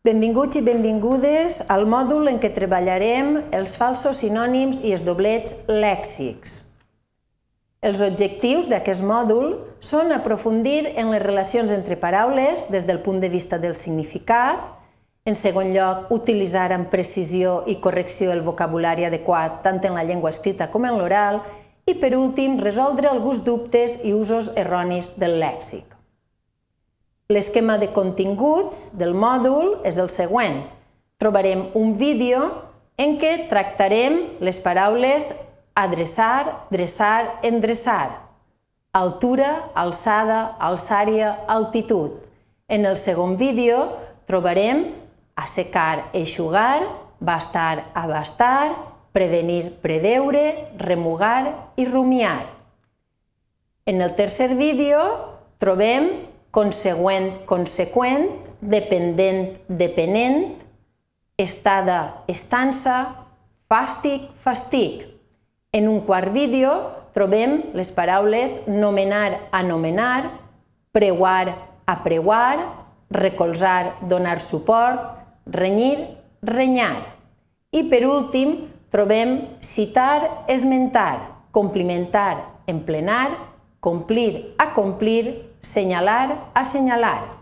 Benvinguts i benvingudes al mòdul en què treballarem els falsos sinònims i els doblets lèxics. Els objectius d'aquest mòdul són aprofundir en les relacions entre paraules des del punt de vista del significat, en segon lloc, utilitzar amb precisió i correcció el vocabulari adequat tant en la llengua escrita com en l'oral i, per últim, resoldre alguns dubtes i usos erronis del lèxic. L'esquema de continguts del mòdul és el següent. Trobarem un vídeo en què tractarem les paraules adreçar, dreçar, endreçar, altura, alçada, alçària, altitud. En el segon vídeo trobarem assecar, eixugar, bastar, abastar, prevenir, preveure, remugar i rumiar. En el tercer vídeo trobem consegüent, conseqüent, dependent, depenent, estada, estança, fàstic, fastic. En un quart vídeo trobem les paraules nomenar, anomenar, preuar, apreuar, recolzar, donar suport, renyir, renyar. I per últim trobem citar, esmentar, complimentar, emplenar, complir, acomplir, senyalar, assenyalar.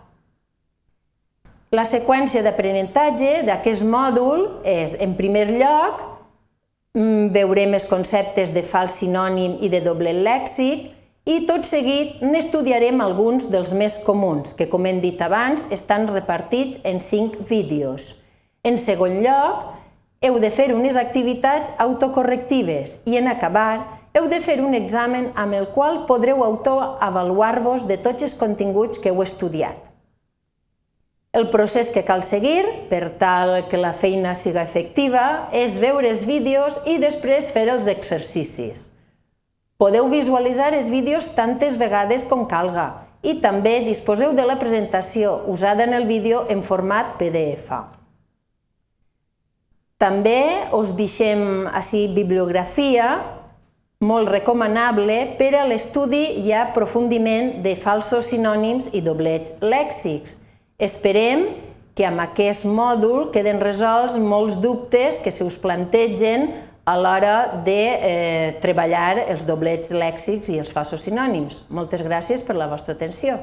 La seqüència d'aprenentatge d'aquest mòdul és, en primer lloc, mm, veurem els conceptes de fals sinònim i de doble lèxic i tot seguit n'estudiarem alguns dels més comuns, que com hem dit abans estan repartits en cinc vídeos. En segon lloc, heu de fer unes activitats autocorrectives i en acabar heu de fer un examen amb el qual podreu autoavaluar-vos de tots els continguts que heu estudiat. El procés que cal seguir, per tal que la feina siga efectiva, és veure els vídeos i després fer els exercicis. Podeu visualitzar els vídeos tantes vegades com calga i també disposeu de la presentació usada en el vídeo en format PDF. També us deixem així bibliografia molt recomanable per a l'estudi i aprofundiment de falsos sinònims i doblets lèxics. Esperem que amb aquest mòdul queden resolts molts dubtes que se us plantegen a l'hora de eh, treballar els doblets lèxics i els falsos sinònims. Moltes gràcies per la vostra atenció.